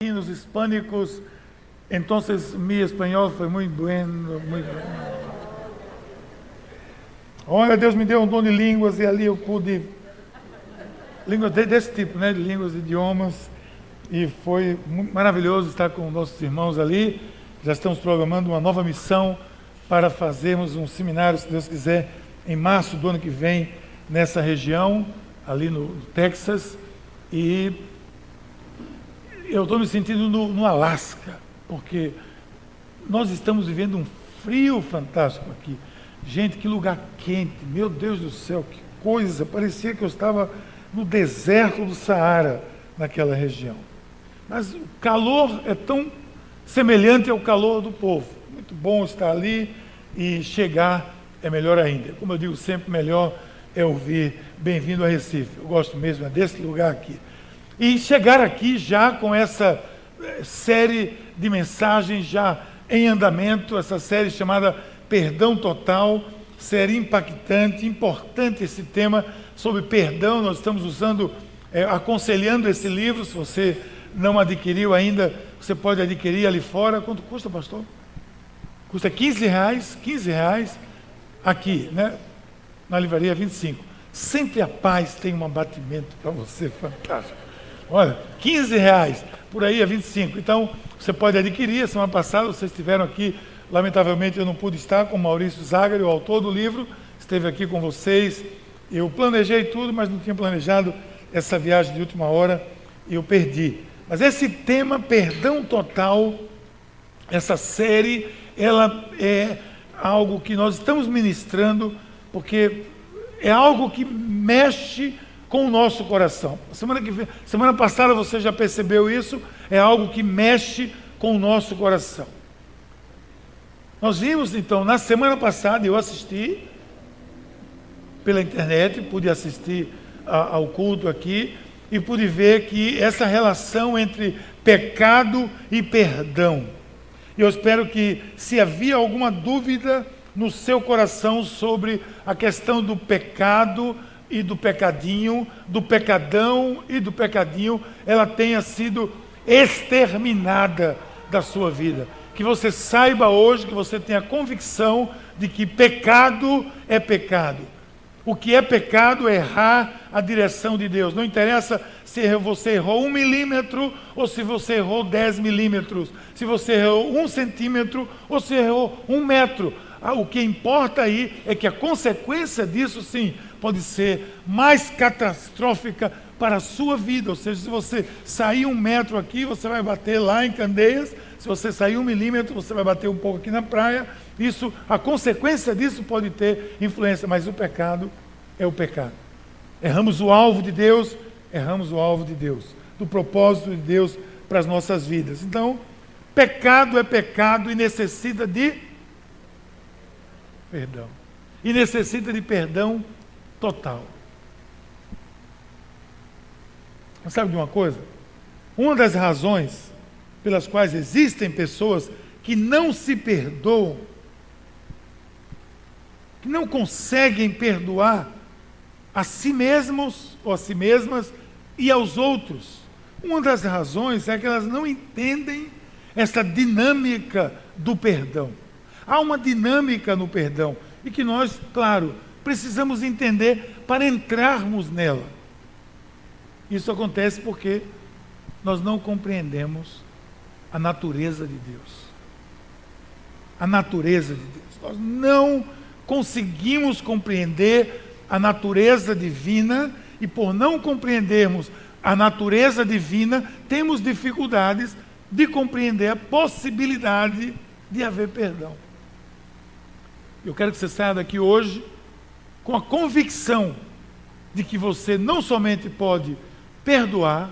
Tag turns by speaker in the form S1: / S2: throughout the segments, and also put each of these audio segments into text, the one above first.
S1: latinos, hispânicos. Entonces mi español foi muito bueno, muito bueno. Olha, Deus me deu um dom de línguas e ali eu pude. Línguas desse tipo, né? De línguas, idiomas. E foi maravilhoso estar com nossos irmãos ali. Já estamos programando uma nova missão para fazermos um seminário, se Deus quiser, em março do ano que vem, nessa região, ali no Texas. E eu estou me sentindo no, no Alasca, porque nós estamos vivendo um frio fantástico aqui. Gente, que lugar quente, meu Deus do céu, que coisa! Parecia que eu estava no deserto do Saara, naquela região. Mas o calor é tão semelhante ao calor do povo. Muito bom estar ali e chegar é melhor ainda. Como eu digo sempre, melhor é ouvir Bem-vindo a Recife. Eu gosto mesmo é desse lugar aqui. E chegar aqui já com essa eh, série de mensagens já em andamento, essa série chamada Perdão Total, série impactante, importante esse tema sobre perdão. Nós estamos usando, é, aconselhando esse livro. Se você não adquiriu ainda, você pode adquirir ali fora. Quanto custa, pastor? Custa 15 reais, 15 reais aqui, né? Na livraria 25. Sempre a paz tem um abatimento para você, fantástico. Olha, 15 reais, por aí é 25. Então, você pode adquirir. Semana passada vocês estiveram aqui, lamentavelmente eu não pude estar com o Maurício Zagari, o autor do livro, esteve aqui com vocês. Eu planejei tudo, mas não tinha planejado essa viagem de última hora e eu perdi. Mas esse tema, perdão total, essa série, ela é algo que nós estamos ministrando, porque é algo que mexe com o nosso coração. Semana, que, semana passada você já percebeu isso, é algo que mexe com o nosso coração. Nós vimos então, na semana passada, eu assisti pela internet, pude assistir a, ao culto aqui e pude ver que essa relação entre pecado e perdão. E eu espero que, se havia alguma dúvida no seu coração sobre a questão do pecado, e do pecadinho, do pecadão e do pecadinho, ela tenha sido exterminada da sua vida. Que você saiba hoje, que você tenha convicção de que pecado é pecado. O que é pecado é errar a direção de Deus. Não interessa se você errou um milímetro ou se você errou dez milímetros, se você errou um centímetro ou se errou um metro. Ah, o que importa aí é que a consequência disso, sim, pode ser mais catastrófica para a sua vida. Ou seja, se você sair um metro aqui, você vai bater lá em Candeias. Se você sair um milímetro, você vai bater um pouco aqui na praia. Isso, a consequência disso pode ter influência, mas o pecado é o pecado. Erramos o alvo de Deus, erramos o alvo de Deus, do propósito de Deus para as nossas vidas. Então, pecado é pecado e necessita de perdão. E necessita de perdão total. Mas sabe de uma coisa? Uma das razões pelas quais existem pessoas que não se perdoam, que não conseguem perdoar a si mesmos ou a si mesmas e aos outros. Uma das razões é que elas não entendem essa dinâmica do perdão. Há uma dinâmica no perdão e que nós, claro, precisamos entender para entrarmos nela. Isso acontece porque nós não compreendemos a natureza de Deus. A natureza de Deus. Nós não conseguimos compreender a natureza divina e por não compreendermos a natureza divina, temos dificuldades de compreender a possibilidade de haver perdão. Eu quero que você saia daqui hoje com a convicção de que você não somente pode perdoar,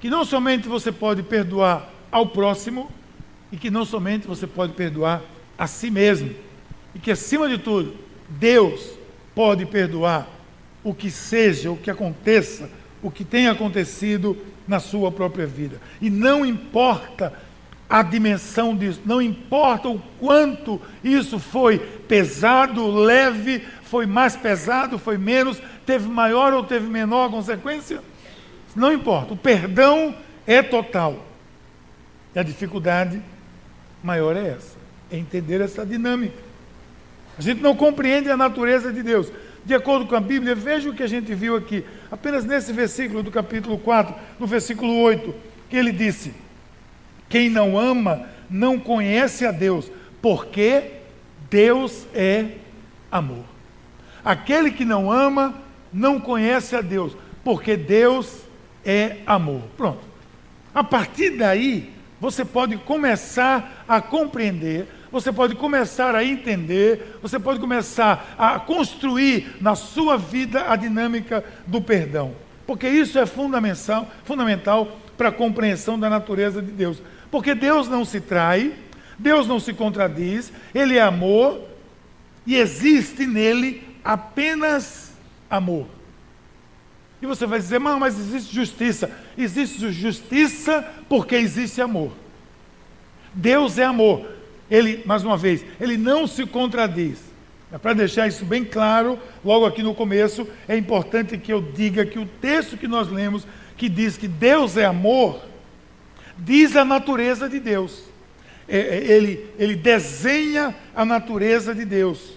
S1: que não somente você pode perdoar ao próximo, e que não somente você pode perdoar a si mesmo, e que acima de tudo, Deus pode perdoar o que seja, o que aconteça, o que tenha acontecido na sua própria vida. E não importa a dimensão disso, não importa o quanto isso foi pesado, leve, foi mais pesado, foi menos, teve maior ou teve menor consequência? Não importa. O perdão é total. E a dificuldade maior é essa, é entender essa dinâmica. A gente não compreende a natureza de Deus. De acordo com a Bíblia, veja o que a gente viu aqui, apenas nesse versículo do capítulo 4, no versículo 8, que ele disse: Quem não ama não conhece a Deus, porque Deus é amor. Aquele que não ama não conhece a Deus, porque Deus é amor. Pronto. A partir daí, você pode começar a compreender, você pode começar a entender, você pode começar a construir na sua vida a dinâmica do perdão. Porque isso é fundamental, fundamental para a compreensão da natureza de Deus. Porque Deus não se trai, Deus não se contradiz, Ele é amor e existe nele apenas amor. E você vai dizer, mas existe justiça. Existe justiça porque existe amor. Deus é amor. Ele, mais uma vez, ele não se contradiz. É para deixar isso bem claro, logo aqui no começo, é importante que eu diga que o texto que nós lemos, que diz que Deus é amor, diz a natureza de Deus. É, é, ele, ele desenha a natureza de Deus,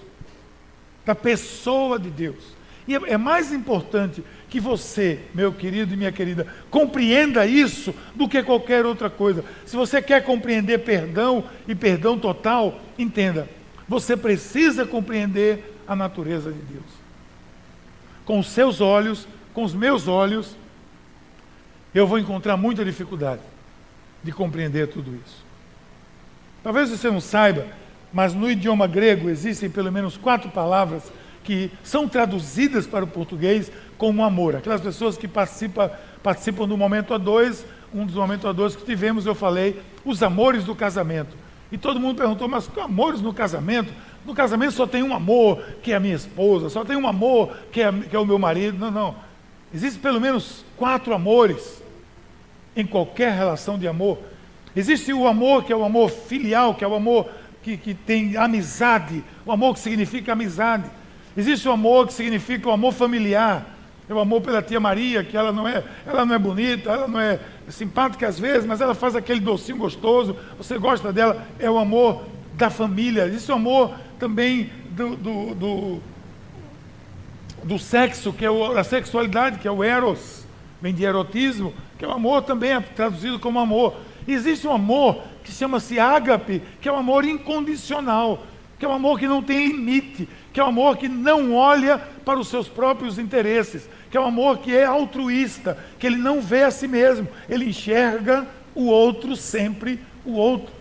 S1: da pessoa de Deus. E é, é mais importante que você, meu querido e minha querida, compreenda isso do que qualquer outra coisa. Se você quer compreender perdão e perdão total, entenda, você precisa compreender a natureza de Deus. Com os seus olhos, com os meus olhos, eu vou encontrar muita dificuldade de compreender tudo isso. Talvez você não saiba, mas no idioma grego existem pelo menos quatro palavras que são traduzidas para o português como amor. Aquelas pessoas que participam, participam do momento a dois, um dos momentos a dois que tivemos, eu falei, os amores do casamento. E todo mundo perguntou, mas que amores no casamento? No casamento só tem um amor, que é a minha esposa, só tem um amor, que é, que é o meu marido. Não, não. Existem pelo menos quatro amores em qualquer relação de amor. Existe o amor que é o amor filial, que é o amor que, que tem amizade, o amor que significa amizade. Existe o amor que significa o amor familiar. É o amor pela tia Maria, que ela não é, ela não é bonita, ela não é simpática às vezes, mas ela faz aquele docinho gostoso, você gosta dela, é o amor da família. Existe o amor também do, do, do, do sexo, que é o, a sexualidade, que é o eros, vem de erotismo, que é o amor também é traduzido como amor. Existe um amor que chama-se ágape, que é um amor incondicional, que é um amor que não tem limite, que é um amor que não olha para os seus próprios interesses, que é um amor que é altruísta, que ele não vê a si mesmo, ele enxerga o outro sempre o outro.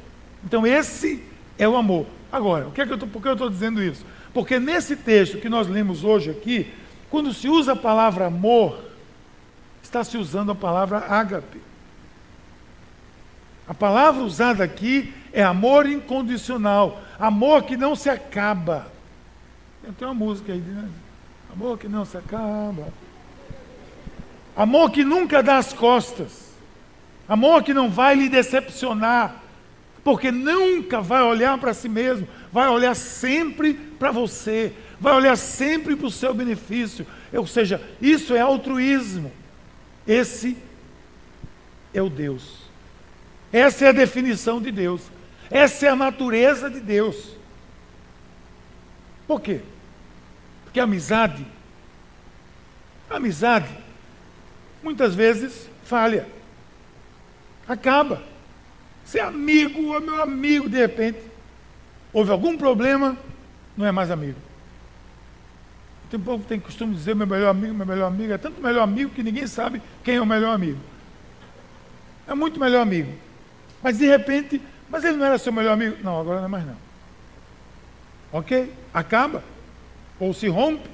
S1: Então esse é o amor. Agora, o que é que eu tô, por que eu estou dizendo isso? Porque nesse texto que nós lemos hoje aqui, quando se usa a palavra amor, está se usando a palavra ágape. A palavra usada aqui é amor incondicional, amor que não se acaba. Tem uma música aí, né? Amor que não se acaba. Amor que nunca dá as costas. Amor que não vai lhe decepcionar. Porque nunca vai olhar para si mesmo. Vai olhar sempre para você. Vai olhar sempre para o seu benefício. Ou seja, isso é altruísmo. Esse é o Deus. Essa é a definição de Deus. Essa é a natureza de Deus. Por quê? Porque a amizade, amizade, muitas vezes falha. Acaba. Ser é amigo, é meu amigo, de repente, houve algum problema, não é mais amigo. Tem povo que tem costume de dizer meu melhor amigo, meu melhor amigo, é tanto melhor amigo que ninguém sabe quem é o melhor amigo. É muito melhor amigo. Mas de repente, mas ele não era seu melhor amigo? Não, agora não é mais não. Ok? Acaba ou se rompe.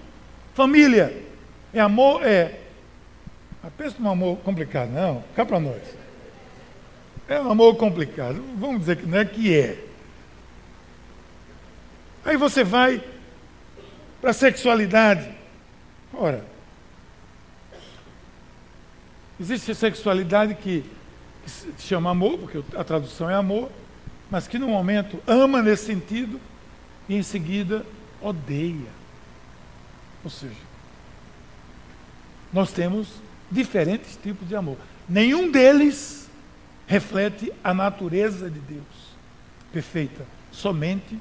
S1: Família é amor, é. Ah, pensa num amor complicado, não, cá para nós. É um amor complicado, vamos dizer que não é que é. Aí você vai para a sexualidade. Ora, existe sexualidade que, que se chama amor, porque a tradução é amor, mas que no momento ama nesse sentido e em seguida odeia. Ou seja, nós temos diferentes tipos de amor. Nenhum deles reflete a natureza de Deus perfeita. Somente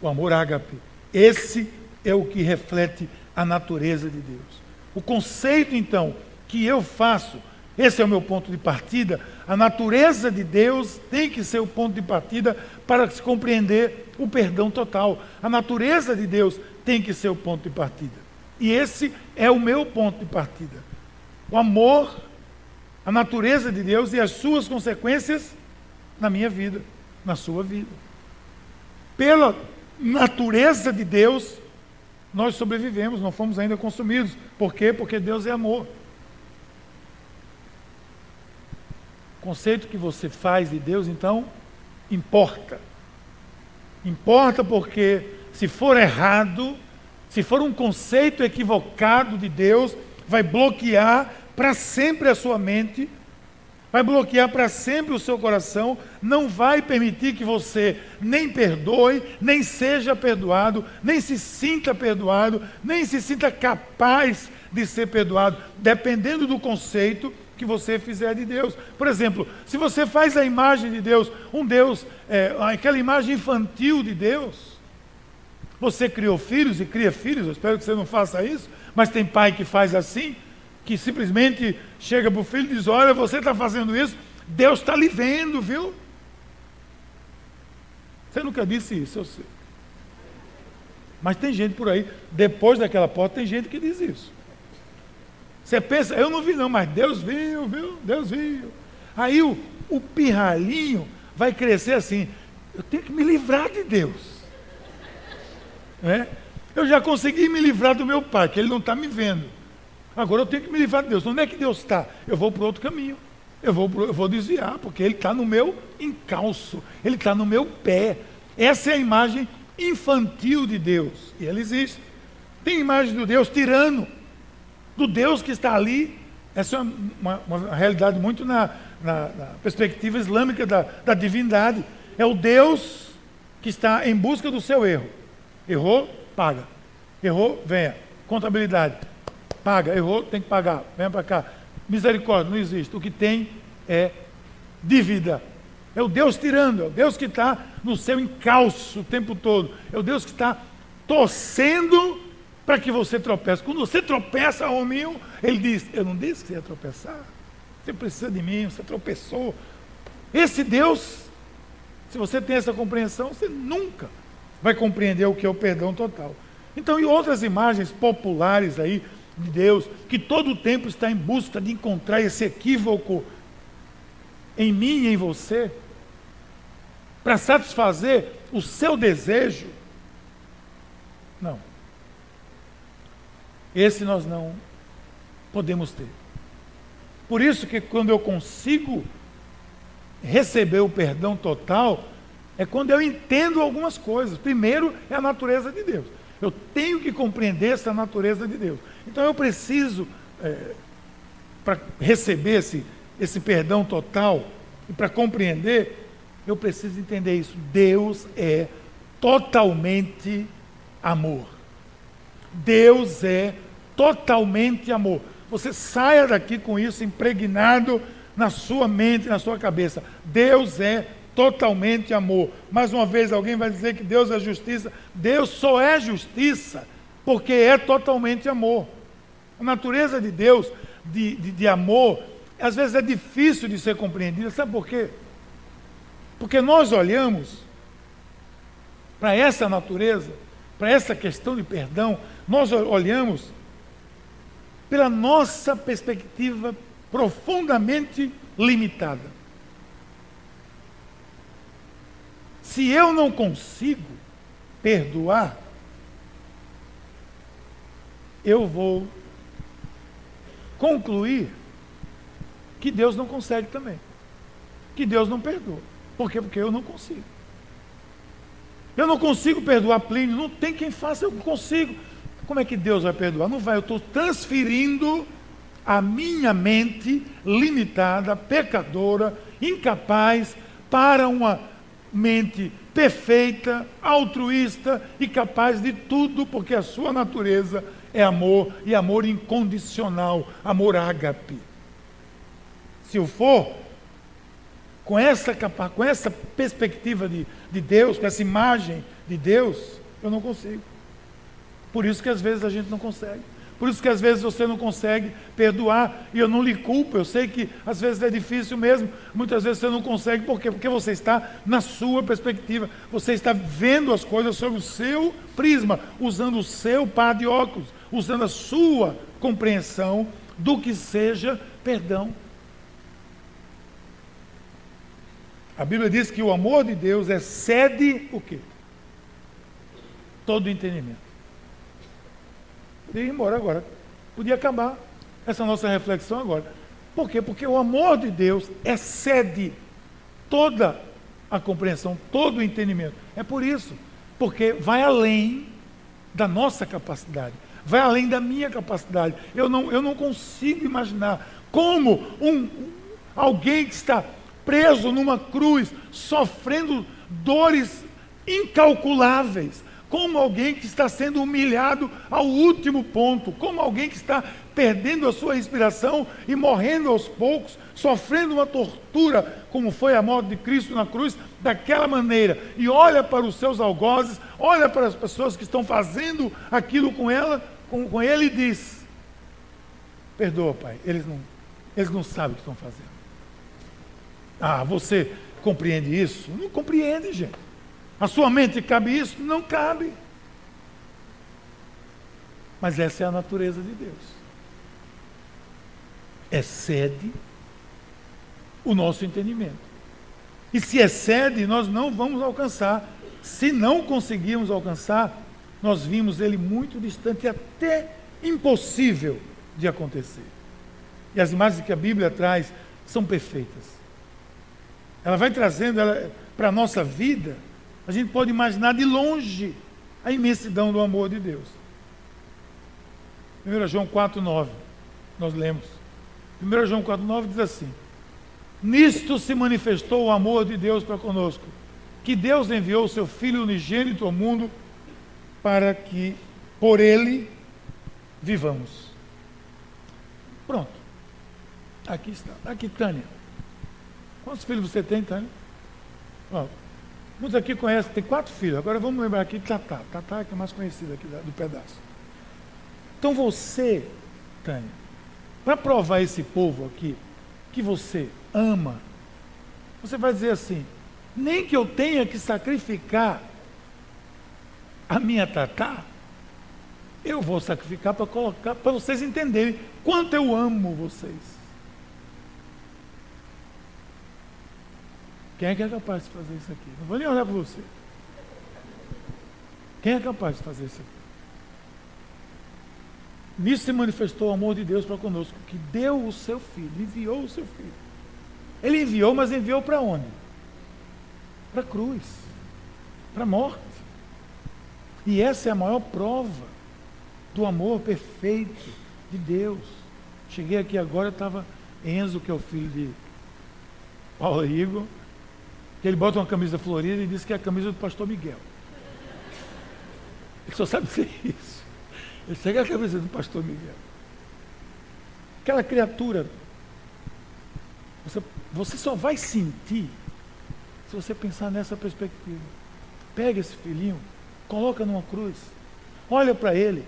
S1: o amor ágape. Esse é o que reflete a natureza de Deus. O conceito, então, que eu faço, esse é o meu ponto de partida. A natureza de Deus tem que ser o ponto de partida para se compreender o perdão total. A natureza de Deus tem que ser o ponto de partida. E esse é o meu ponto de partida. O amor, a natureza de Deus e as suas consequências na minha vida, na sua vida. Pela natureza de Deus, nós sobrevivemos, não fomos ainda consumidos. Por quê? Porque Deus é amor. O conceito que você faz de Deus, então, importa. Importa porque, se for errado, se for um conceito equivocado de Deus, vai bloquear para sempre a sua mente, vai bloquear para sempre o seu coração, não vai permitir que você nem perdoe, nem seja perdoado, nem se sinta perdoado, nem se sinta capaz de ser perdoado, dependendo do conceito que você fizer de Deus. Por exemplo, se você faz a imagem de Deus, um Deus, é, aquela imagem infantil de Deus, você criou filhos e cria filhos, eu espero que você não faça isso, mas tem pai que faz assim, que simplesmente chega para o filho e diz: Olha, você está fazendo isso, Deus está lhe vendo, viu? Você nunca disse isso, eu sei. Mas tem gente por aí, depois daquela porta, tem gente que diz isso. Você pensa, eu não vi não, mas Deus viu, viu? Deus viu. Aí o, o pirralhinho vai crescer assim, eu tenho que me livrar de Deus. É? Eu já consegui me livrar do meu pai, que ele não está me vendo. Agora eu tenho que me livrar de Deus. Onde é que Deus está? Eu vou para outro caminho. Eu vou, eu vou desviar, porque Ele está no meu encalço, Ele está no meu pé. Essa é a imagem infantil de Deus. E ela existe. Tem imagem do Deus tirano do Deus que está ali. Essa é uma, uma realidade muito na, na, na perspectiva islâmica da, da divindade. É o Deus que está em busca do seu erro. Errou, paga. Errou, venha. Contabilidade. Paga. Errou, tem que pagar. Venha para cá. Misericórdia, não existe. O que tem é dívida. É o Deus tirando, é o Deus que está no seu encalço o tempo todo. É o Deus que está torcendo para que você tropece. Quando você tropeça, hominho, ele diz: Eu não disse que você ia tropeçar. Você precisa de mim, você tropeçou. Esse Deus, se você tem essa compreensão, você nunca vai compreender o que é o perdão total. Então, e outras imagens populares aí de Deus, que todo o tempo está em busca de encontrar esse equívoco em mim e em você, para satisfazer o seu desejo. Não. Esse nós não podemos ter. Por isso que quando eu consigo receber o perdão total, é quando eu entendo algumas coisas. Primeiro é a natureza de Deus. Eu tenho que compreender essa natureza de Deus. Então eu preciso, é, para receber esse, esse perdão total e para compreender, eu preciso entender isso. Deus é totalmente amor. Deus é totalmente amor. Você saia daqui com isso impregnado na sua mente, na sua cabeça. Deus é totalmente amor. Mais uma vez, alguém vai dizer que Deus é justiça. Deus só é justiça porque é totalmente amor. A natureza de Deus, de, de, de amor, às vezes é difícil de ser compreendida. Sabe por quê? Porque nós olhamos para essa natureza, para essa questão de perdão, nós olhamos pela nossa perspectiva profundamente limitada. Se eu não consigo perdoar, eu vou concluir que Deus não consegue também. Que Deus não perdoa. Por quê? Porque eu não consigo. Eu não consigo perdoar Plínio, não tem quem faça, eu consigo. Como é que Deus vai perdoar? Não vai, eu estou transferindo a minha mente limitada, pecadora, incapaz, para uma mente perfeita, altruísta e capaz de tudo, porque a sua natureza é amor e amor incondicional, amor ágape. Se o for, com essa, com essa perspectiva de, de Deus, com essa imagem de Deus, eu não consigo. Por isso que às vezes a gente não consegue. Por isso que às vezes você não consegue perdoar, e eu não lhe culpo, eu sei que às vezes é difícil mesmo, muitas vezes você não consegue, por quê? Porque você está na sua perspectiva, você está vendo as coisas sob o seu prisma, usando o seu par de óculos, usando a sua compreensão do que seja perdão. A Bíblia diz que o amor de Deus excede o quê? Todo entendimento. Podia ir embora agora. Podia acabar essa nossa reflexão agora. Por quê? Porque o amor de Deus excede toda a compreensão, todo o entendimento. É por isso. Porque vai além da nossa capacidade, vai além da minha capacidade. Eu não, eu não consigo imaginar como um, alguém que está preso numa cruz, sofrendo dores incalculáveis, como alguém que está sendo humilhado ao último ponto, como alguém que está perdendo a sua respiração e morrendo aos poucos, sofrendo uma tortura, como foi a morte de Cristo na cruz, daquela maneira, e olha para os seus algozes, olha para as pessoas que estão fazendo aquilo com ela, com, com ele e diz: Perdoa, Pai, eles não, eles não sabem o que estão fazendo. Ah, você compreende isso? Não compreende, gente. A sua mente cabe isso? Não cabe. Mas essa é a natureza de Deus. Excede o nosso entendimento. E se excede, nós não vamos alcançar. Se não conseguirmos alcançar, nós vimos ele muito distante, até impossível de acontecer. E as imagens que a Bíblia traz são perfeitas. Ela vai trazendo para a nossa vida a gente pode imaginar de longe a imensidão do amor de Deus. 1 João 4,9, nós lemos. 1 João 4,9 diz assim: Nisto se manifestou o amor de Deus para conosco, que Deus enviou o seu Filho unigênito ao mundo para que por ele vivamos. Pronto. Aqui está. Aqui, Tânia. Quantos filhos você tem, Tânia? Ó, Muitos aqui conhecem, tem quatro filhos. Agora vamos lembrar aqui de Tatá. Tatá é que é mais conhecida aqui do pedaço. Então você, Tânia, para provar esse povo aqui, que você ama, você vai dizer assim: nem que eu tenha que sacrificar a minha Tatá, eu vou sacrificar para colocar, para vocês entenderem quanto eu amo vocês. Quem é que é capaz de fazer isso aqui? Não vou nem olhar para você. Quem é capaz de fazer isso aqui? Nisso se manifestou o amor de Deus para conosco, que deu o seu filho, enviou o seu filho. Ele enviou, mas enviou para onde? Para a cruz, para a morte. E essa é a maior prova do amor perfeito de Deus. Cheguei aqui agora, estava Enzo, que é o filho de Paulo Igor, que ele bota uma camisa florida e diz que é a camisa do pastor Miguel. Ele só sabe ser isso. Ele segue a camisa do pastor Miguel. Aquela criatura, você, você só vai sentir se você pensar nessa perspectiva. Pega esse filhinho, coloca numa cruz, olha para ele,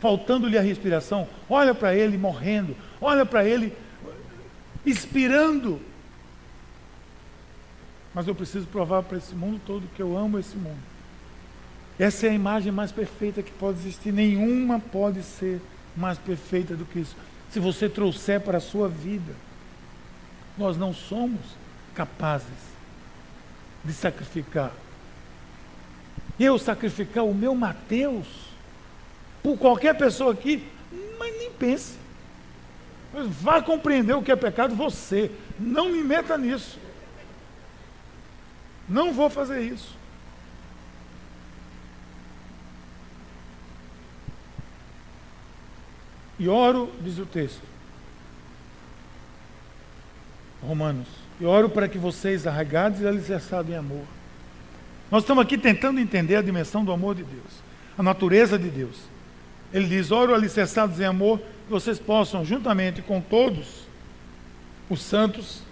S1: faltando-lhe a respiração, olha para ele morrendo, olha para ele expirando mas eu preciso provar para esse mundo todo que eu amo esse mundo. Essa é a imagem mais perfeita que pode existir. Nenhuma pode ser mais perfeita do que isso. Se você trouxer para a sua vida, nós não somos capazes de sacrificar. Eu sacrificar o meu Mateus por qualquer pessoa aqui, mas nem pense. Vá compreender o que é pecado você. Não me meta nisso. Não vou fazer isso. E oro, diz o texto. Romanos. E oro para que vocês, arraigados e alicerçados em amor. Nós estamos aqui tentando entender a dimensão do amor de Deus, a natureza de Deus. Ele diz: oro alicerçados em amor, que vocês possam, juntamente com todos os santos,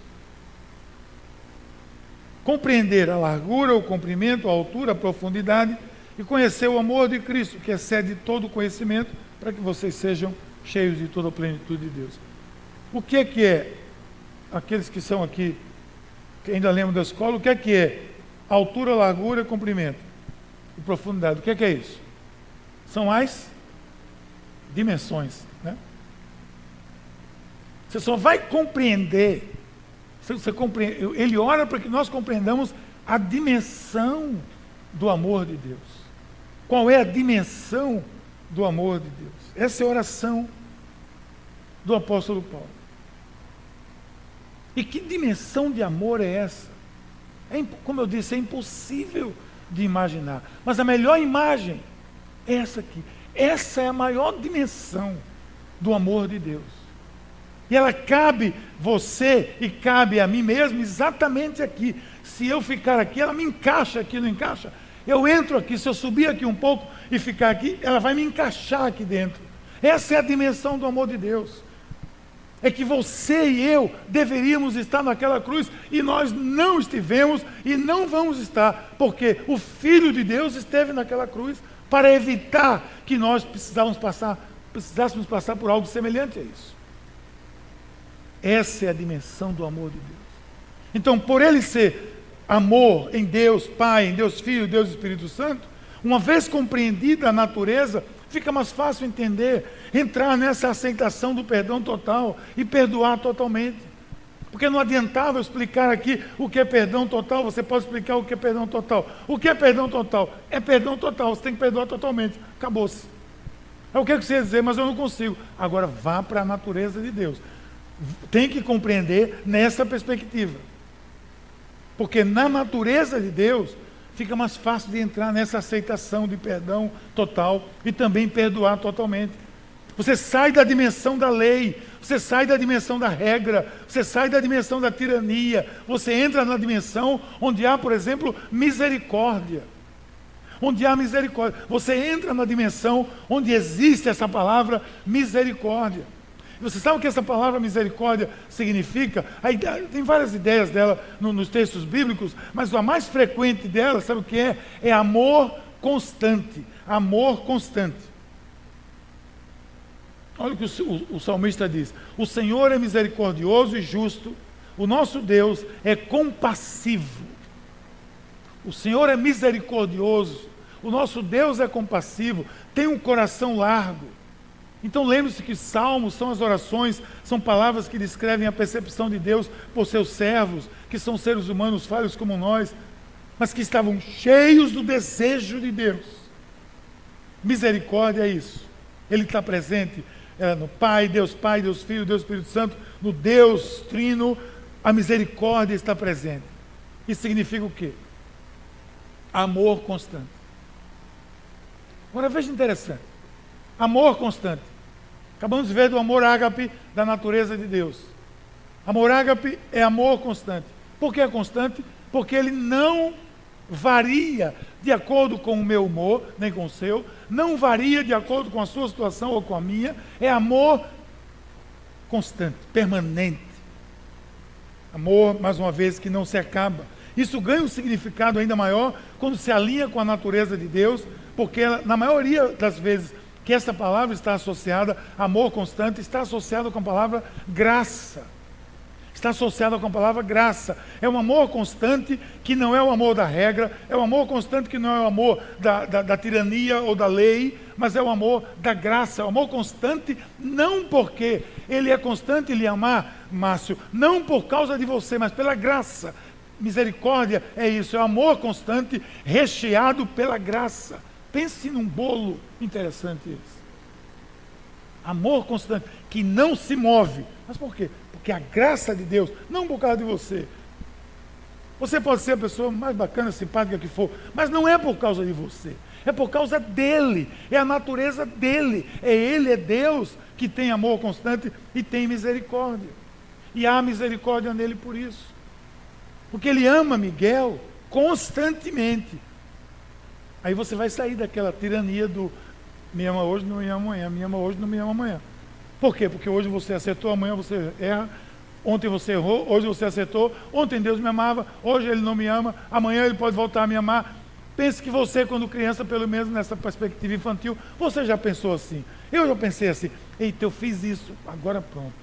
S1: compreender a largura, o comprimento, a altura, a profundidade e conhecer o amor de Cristo, que excede todo conhecimento, para que vocês sejam cheios de toda a plenitude de Deus. O que é que é, aqueles que são aqui, que ainda lembram da escola, o que é que é altura, largura, comprimento e profundidade? O que é que é isso? São as dimensões. Né? Você só vai compreender, você compreende, ele ora para que nós compreendamos a dimensão do amor de Deus. Qual é a dimensão do amor de Deus? Essa é a oração do apóstolo Paulo. E que dimensão de amor é essa? É, como eu disse, é impossível de imaginar. Mas a melhor imagem é essa aqui. Essa é a maior dimensão do amor de Deus. E ela cabe você e cabe a mim mesmo exatamente aqui. Se eu ficar aqui, ela me encaixa aqui, não encaixa? Eu entro aqui, se eu subir aqui um pouco e ficar aqui, ela vai me encaixar aqui dentro. Essa é a dimensão do amor de Deus. É que você e eu deveríamos estar naquela cruz e nós não estivemos e não vamos estar, porque o Filho de Deus esteve naquela cruz para evitar que nós passar, precisássemos passar por algo semelhante a isso. Essa é a dimensão do amor de Deus. Então, por ele ser amor em Deus Pai, em Deus Filho, Deus Espírito Santo, uma vez compreendida a natureza, fica mais fácil entender, entrar nessa aceitação do perdão total e perdoar totalmente. Porque não adiantava eu explicar aqui o que é perdão total, você pode explicar o que é perdão total. O que é perdão total? É perdão total, você tem que perdoar totalmente. Acabou-se. É o que você ia dizer, mas eu não consigo. Agora vá para a natureza de Deus. Tem que compreender nessa perspectiva. Porque na natureza de Deus fica mais fácil de entrar nessa aceitação de perdão total e também perdoar totalmente. Você sai da dimensão da lei, você sai da dimensão da regra, você sai da dimensão da tirania, você entra na dimensão onde há, por exemplo, misericórdia. Onde há misericórdia. Você entra na dimensão onde existe essa palavra misericórdia. Você sabe o que essa palavra misericórdia significa? tem várias ideias dela no, nos textos bíblicos, mas a mais frequente dela, sabe o que é? É amor constante. Amor constante. Olha o que o, o, o salmista diz: O Senhor é misericordioso e justo, o nosso Deus é compassivo. O Senhor é misericordioso, o nosso Deus é compassivo, tem um coração largo. Então lembre-se que salmos são as orações, são palavras que descrevem a percepção de Deus por seus servos, que são seres humanos falhos como nós, mas que estavam cheios do desejo de Deus. Misericórdia é isso. Ele está presente é, no Pai, Deus Pai, Deus Filho, Deus Espírito Santo, no Deus Trino, a misericórdia está presente. Isso significa o quê? Amor constante. Agora veja interessante. Amor constante. Acabamos de ver do amor ágape da natureza de Deus. Amor ágape é amor constante. Por que é constante? Porque ele não varia de acordo com o meu humor, nem com o seu, não varia de acordo com a sua situação ou com a minha, é amor constante, permanente. Amor, mais uma vez, que não se acaba. Isso ganha um significado ainda maior quando se alinha com a natureza de Deus, porque na maioria das vezes que essa palavra está associada, amor constante, está associada com a palavra graça. Está associada com a palavra graça. É um amor constante que não é o amor da regra, é um amor constante que não é o amor da, da, da tirania ou da lei, mas é o amor da graça. É o amor constante, não porque ele é constante lhe amar, Márcio, não por causa de você, mas pela graça. Misericórdia é isso, é o amor constante recheado pela graça. Pense num bolo interessante esse. Amor constante, que não se move. Mas por quê? Porque a graça de Deus, não por causa de você. Você pode ser a pessoa mais bacana, simpática que for, mas não é por causa de você. É por causa dele, é a natureza dele. É ele, é Deus que tem amor constante e tem misericórdia. E há misericórdia nele por isso. Porque ele ama Miguel constantemente. Aí você vai sair daquela tirania do me ama hoje, não me ama amanhã, me ama hoje, não me ama amanhã. Por quê? Porque hoje você acertou, amanhã você erra. Ontem você errou, hoje você acertou. Ontem Deus me amava, hoje Ele não me ama. Amanhã Ele pode voltar a me amar. Pense que você, quando criança, pelo menos nessa perspectiva infantil, você já pensou assim. Eu já pensei assim: eita, eu fiz isso, agora pronto.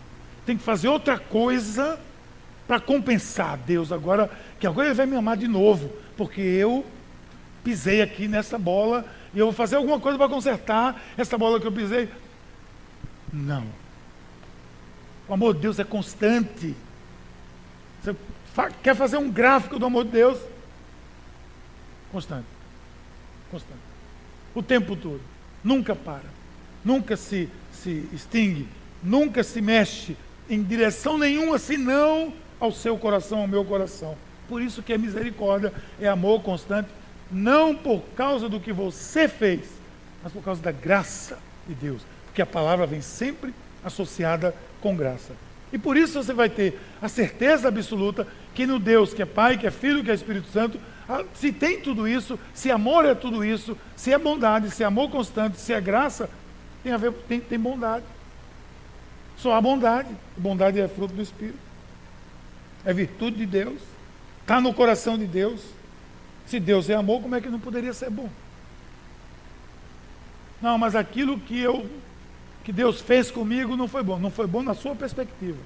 S1: Tem que fazer outra coisa para compensar Deus agora, que agora Ele vai me amar de novo, porque eu pisei aqui nessa bola e eu vou fazer alguma coisa para consertar essa bola que eu pisei. Não. O amor de Deus é constante. Você quer fazer um gráfico do amor de Deus? Constante. Constante. O tempo todo. Nunca para. Nunca se, se extingue. Nunca se mexe em direção nenhuma, senão ao seu coração, ao meu coração. Por isso que é misericórdia, é amor constante, não por causa do que você fez, mas por causa da graça de Deus. Porque a palavra vem sempre associada com graça. E por isso você vai ter a certeza absoluta que no Deus que é Pai, que é Filho, que é Espírito Santo, se tem tudo isso, se amor é tudo isso, se é bondade, se é amor constante, se é graça, tem a ver, tem, tem bondade. Só há bondade. Bondade é fruto do Espírito. É virtude de Deus. Está no coração de Deus. Se Deus é amor, como é que não poderia ser bom? Não, mas aquilo que eu que Deus fez comigo não foi bom. Não foi bom na sua perspectiva.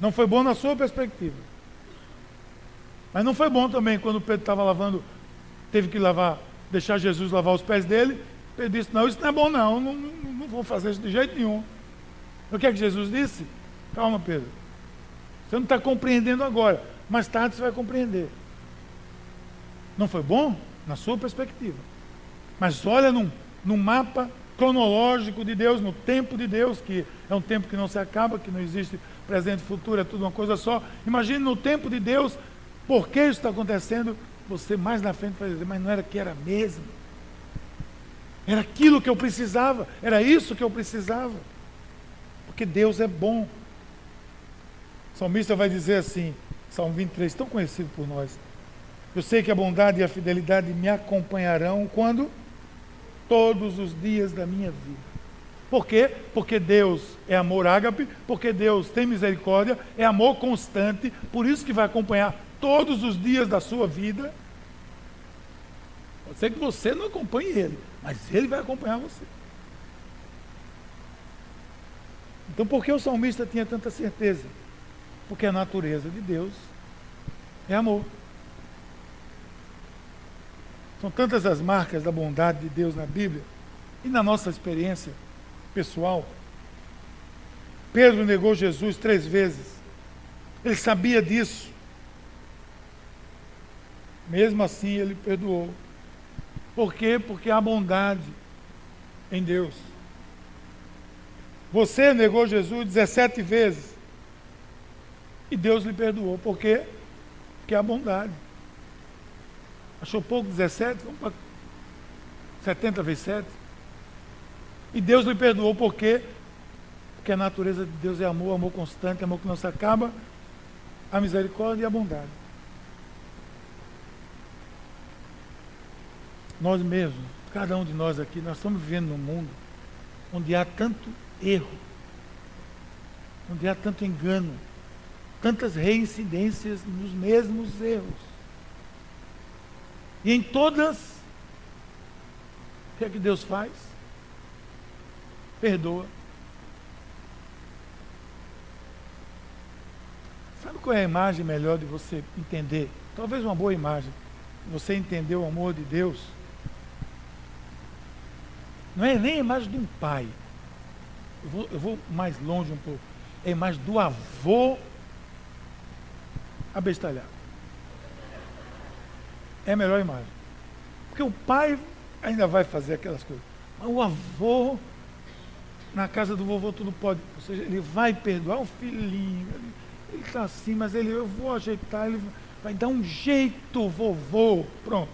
S1: Não foi bom na sua perspectiva. Mas não foi bom também quando Pedro estava lavando, teve que lavar, deixar Jesus lavar os pés dele. Pedro disse: Não, isso não é bom, não. Não, não, não vou fazer isso de jeito nenhum. O que é que Jesus disse? Calma, Pedro. Você não está compreendendo agora. Mais tarde você vai compreender. Não foi bom? Na sua perspectiva. Mas olha num, num mapa cronológico de Deus, no tempo de Deus, que é um tempo que não se acaba, que não existe presente e futuro, é tudo uma coisa só. Imagine no tempo de Deus, por que isso está acontecendo? Você mais na frente vai dizer, mas não era que era mesmo. Era aquilo que eu precisava, era isso que eu precisava. Porque Deus é bom. O salmista vai dizer assim, Salmo 23, tão conhecido por nós. Eu sei que a bondade e a fidelidade me acompanharão quando? todos os dias da minha vida. Por quê? Porque Deus é amor ágape, porque Deus tem misericórdia, é amor constante, por isso que vai acompanhar todos os dias da sua vida. Pode ser que você não acompanhe ele, mas ele vai acompanhar você. Então, por que o salmista tinha tanta certeza? Porque a natureza de Deus é amor. São tantas as marcas da bondade de Deus na Bíblia e na nossa experiência pessoal. Pedro negou Jesus três vezes. Ele sabia disso. Mesmo assim, ele perdoou. Por quê? Porque há bondade em Deus. Você negou Jesus 17 vezes. E Deus lhe perdoou. Por quê? Porque há bondade. Achou pouco 17? Vamos para 70 vezes 7. E Deus lhe perdoou por quê? Porque a natureza de Deus é amor, amor constante, amor que não se acaba, a misericórdia e a bondade. Nós mesmos, cada um de nós aqui, nós estamos vivendo num mundo onde há tanto erro, onde há tanto engano, tantas reincidências nos mesmos erros. E em todas, o que é que Deus faz? Perdoa. Sabe qual é a imagem melhor de você entender? Talvez uma boa imagem. Você entender o amor de Deus. Não é nem a imagem de um pai. Eu vou, eu vou mais longe um pouco. É a imagem do avô abestalhado é a melhor imagem. Porque o pai ainda vai fazer aquelas coisas. Mas o avô, na casa do vovô tudo pode. Ou seja, ele vai perdoar o filhinho. Ele está assim, mas ele, eu vou ajeitar, ele vai dar um jeito, vovô. Pronto.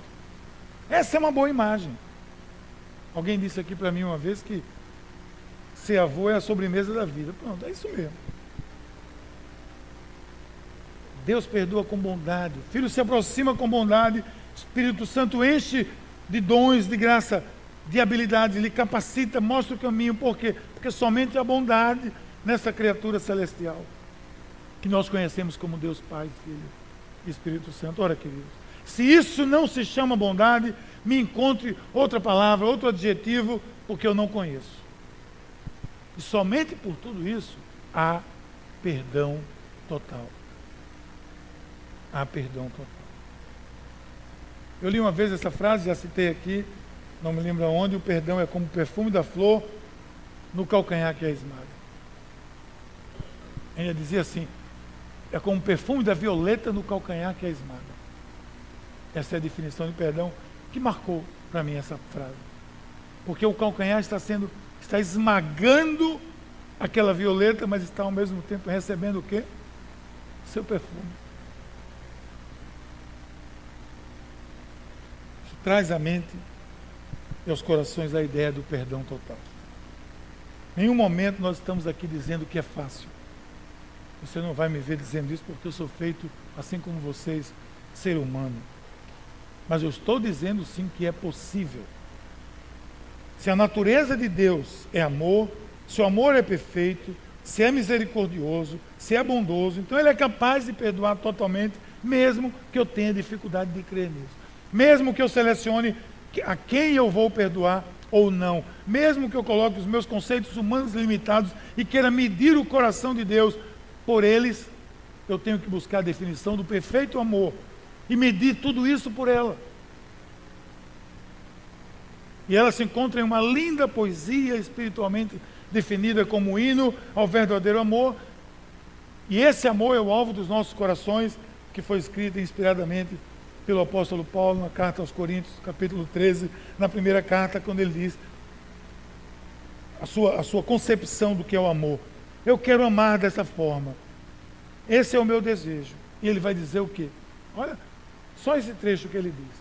S1: Essa é uma boa imagem. Alguém disse aqui para mim uma vez que ser avô é a sobremesa da vida. Pronto, é isso mesmo. Deus perdoa com bondade. O Filho se aproxima com bondade. Espírito Santo enche de dons, de graça, de habilidade, lhe capacita, mostra o caminho. Por quê? Porque somente a bondade nessa criatura celestial. que nós conhecemos como Deus Pai, Filho e Espírito Santo. Ora, queridos, se isso não se chama bondade, me encontre outra palavra, outro adjetivo, porque eu não conheço. E somente por tudo isso há perdão total. Há perdão total. Eu li uma vez essa frase, já citei aqui, não me lembro aonde, o perdão é como o perfume da flor no calcanhar que é esmaga. Ainda dizia assim, é como o perfume da violeta no calcanhar que é esmaga. Essa é a definição de perdão que marcou para mim essa frase. Porque o calcanhar está sendo, está esmagando aquela violeta, mas está ao mesmo tempo recebendo o quê? Seu perfume. Traz à mente e aos corações a ideia do perdão total. Em nenhum momento nós estamos aqui dizendo que é fácil. Você não vai me ver dizendo isso porque eu sou feito, assim como vocês, ser humano. Mas eu estou dizendo sim que é possível. Se a natureza de Deus é amor, se o amor é perfeito, se é misericordioso, se é bondoso, então ele é capaz de perdoar totalmente, mesmo que eu tenha dificuldade de crer nisso. Mesmo que eu selecione a quem eu vou perdoar ou não, mesmo que eu coloque os meus conceitos humanos limitados e queira medir o coração de Deus por eles, eu tenho que buscar a definição do perfeito amor e medir tudo isso por ela. E ela se encontra em uma linda poesia espiritualmente definida como hino ao verdadeiro amor. E esse amor é o alvo dos nossos corações, que foi escrito inspiradamente pelo apóstolo Paulo na carta aos Coríntios, capítulo 13, na primeira carta, quando ele diz a sua, a sua concepção do que é o amor. Eu quero amar dessa forma. Esse é o meu desejo. E ele vai dizer o quê? Olha, só esse trecho que ele diz.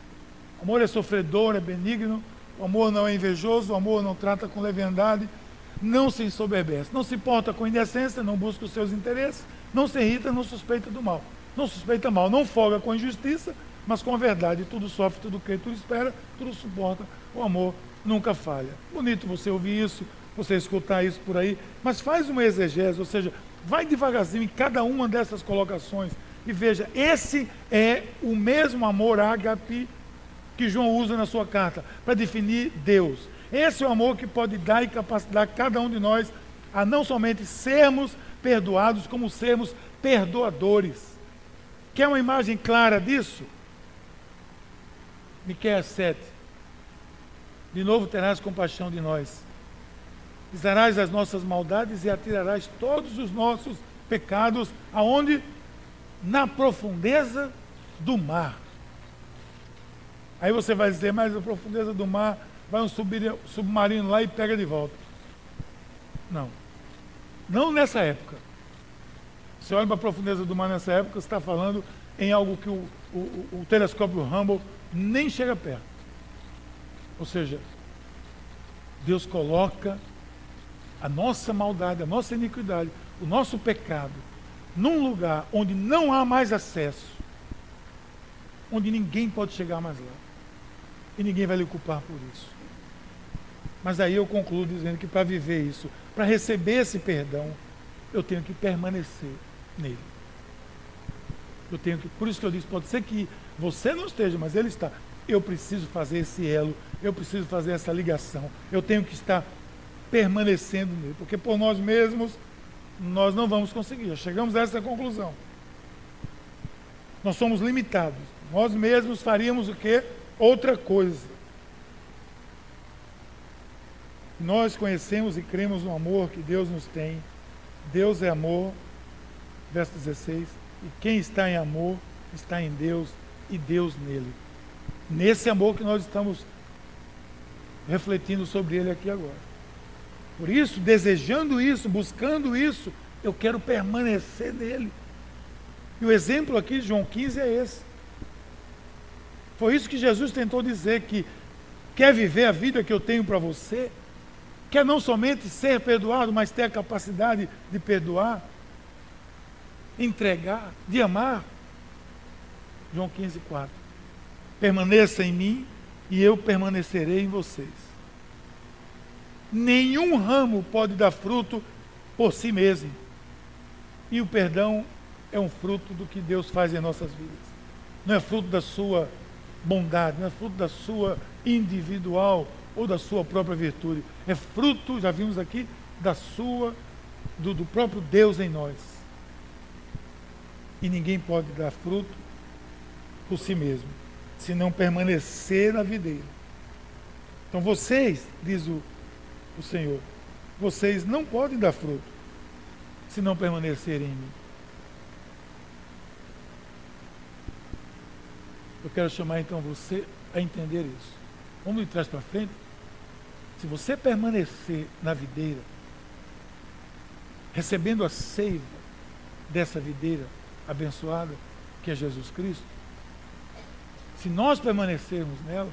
S1: O amor é sofredor, é benigno, o amor não é invejoso, o amor não trata com leviandade, não se ensoberbece, não se porta com indecência, não busca os seus interesses, não se irrita, não suspeita do mal. Não suspeita mal, não folga com injustiça, mas com a verdade tudo sofre, tudo crê, tudo espera, tudo suporta. O amor nunca falha. Bonito você ouvir isso, você escutar isso por aí, mas faz uma exegese, ou seja, vai devagarzinho em cada uma dessas colocações e veja, esse é o mesmo amor ágape que João usa na sua carta para definir Deus. Esse é o amor que pode dar e capacitar cada um de nós a não somente sermos perdoados, como sermos perdoadores. Quer uma imagem clara disso? Miqueias 7. De novo terás compaixão de nós. Pisarás as nossas maldades e atirarás todos os nossos pecados aonde? Na profundeza do mar. Aí você vai dizer, mas a profundeza do mar vai um submarino lá e pega de volta. Não. Não nessa época. Você olha para a profundeza do mar nessa época, você está falando em algo que o, o, o telescópio Hubble nem chega perto. Ou seja, Deus coloca a nossa maldade, a nossa iniquidade, o nosso pecado, num lugar onde não há mais acesso, onde ninguém pode chegar mais lá. E ninguém vai lhe culpar por isso. Mas aí eu concluo dizendo que para viver isso, para receber esse perdão, eu tenho que permanecer nele. Eu tenho que, por isso que eu disse, pode ser que você não esteja, mas ele está. Eu preciso fazer esse elo, eu preciso fazer essa ligação. Eu tenho que estar permanecendo nele, porque por nós mesmos nós não vamos conseguir. Já chegamos a essa conclusão. Nós somos limitados. Nós mesmos faríamos o quê? Outra coisa. Nós conhecemos e cremos no amor que Deus nos tem. Deus é amor. Verso 16. E quem está em amor está em Deus e Deus nele. Nesse amor que nós estamos refletindo sobre ele aqui agora. Por isso, desejando isso, buscando isso, eu quero permanecer nele. E o exemplo aqui de João 15 é esse. Foi isso que Jesus tentou dizer: que quer viver a vida que eu tenho para você, quer não somente ser perdoado, mas ter a capacidade de perdoar entregar, de amar. João 15, 4. Permaneça em mim e eu permanecerei em vocês. Nenhum ramo pode dar fruto por si mesmo. E o perdão é um fruto do que Deus faz em nossas vidas. Não é fruto da sua bondade, não é fruto da sua individual ou da sua própria virtude. É fruto, já vimos aqui, da sua, do, do próprio Deus em nós. E ninguém pode dar fruto por si mesmo, se não permanecer na videira. Então vocês, diz o, o Senhor, vocês não podem dar fruto se não permanecerem em mim. Eu quero chamar então você a entender isso. Vamos de trás para frente? Se você permanecer na videira, recebendo a seiva dessa videira abençoada, que é Jesus Cristo, se nós permanecermos nela,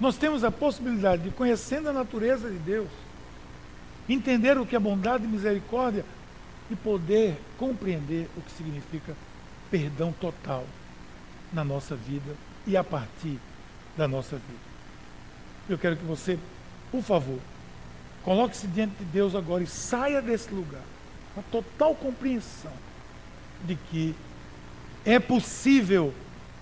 S1: nós temos a possibilidade de, conhecendo a natureza de Deus, entender o que é bondade e misericórdia e poder compreender o que significa perdão total na nossa vida e a partir da nossa vida. Eu quero que você, por favor, coloque-se diante de Deus agora e saia desse lugar com a total compreensão de que é possível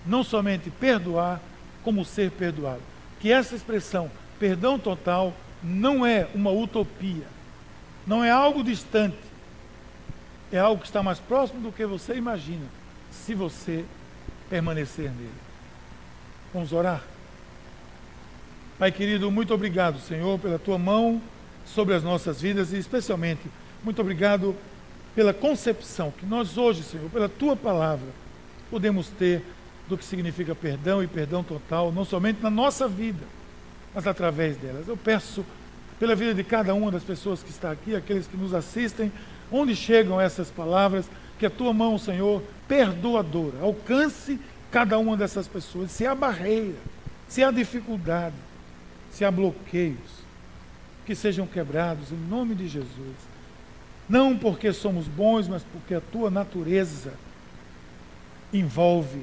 S1: não somente perdoar, como ser perdoado. Que essa expressão, perdão total, não é uma utopia, não é algo distante, é algo que está mais próximo do que você imagina, se você permanecer nele. Vamos orar? Pai querido, muito obrigado, Senhor, pela tua mão sobre as nossas vidas e especialmente muito obrigado pela concepção que nós hoje, Senhor, pela tua palavra, podemos ter do que significa perdão e perdão total, não somente na nossa vida, mas através delas. Eu peço pela vida de cada uma das pessoas que está aqui, aqueles que nos assistem, onde chegam essas palavras, que a tua mão, Senhor, perdoadora, alcance cada uma dessas pessoas. Se há barreira, se há dificuldade, se há bloqueios, que sejam quebrados em nome de Jesus. Não porque somos bons, mas porque a tua natureza envolve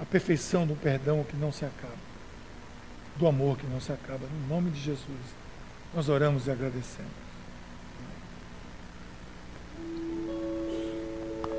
S1: a perfeição do perdão que não se acaba, do amor que não se acaba. No nome de Jesus, nós oramos e agradecemos.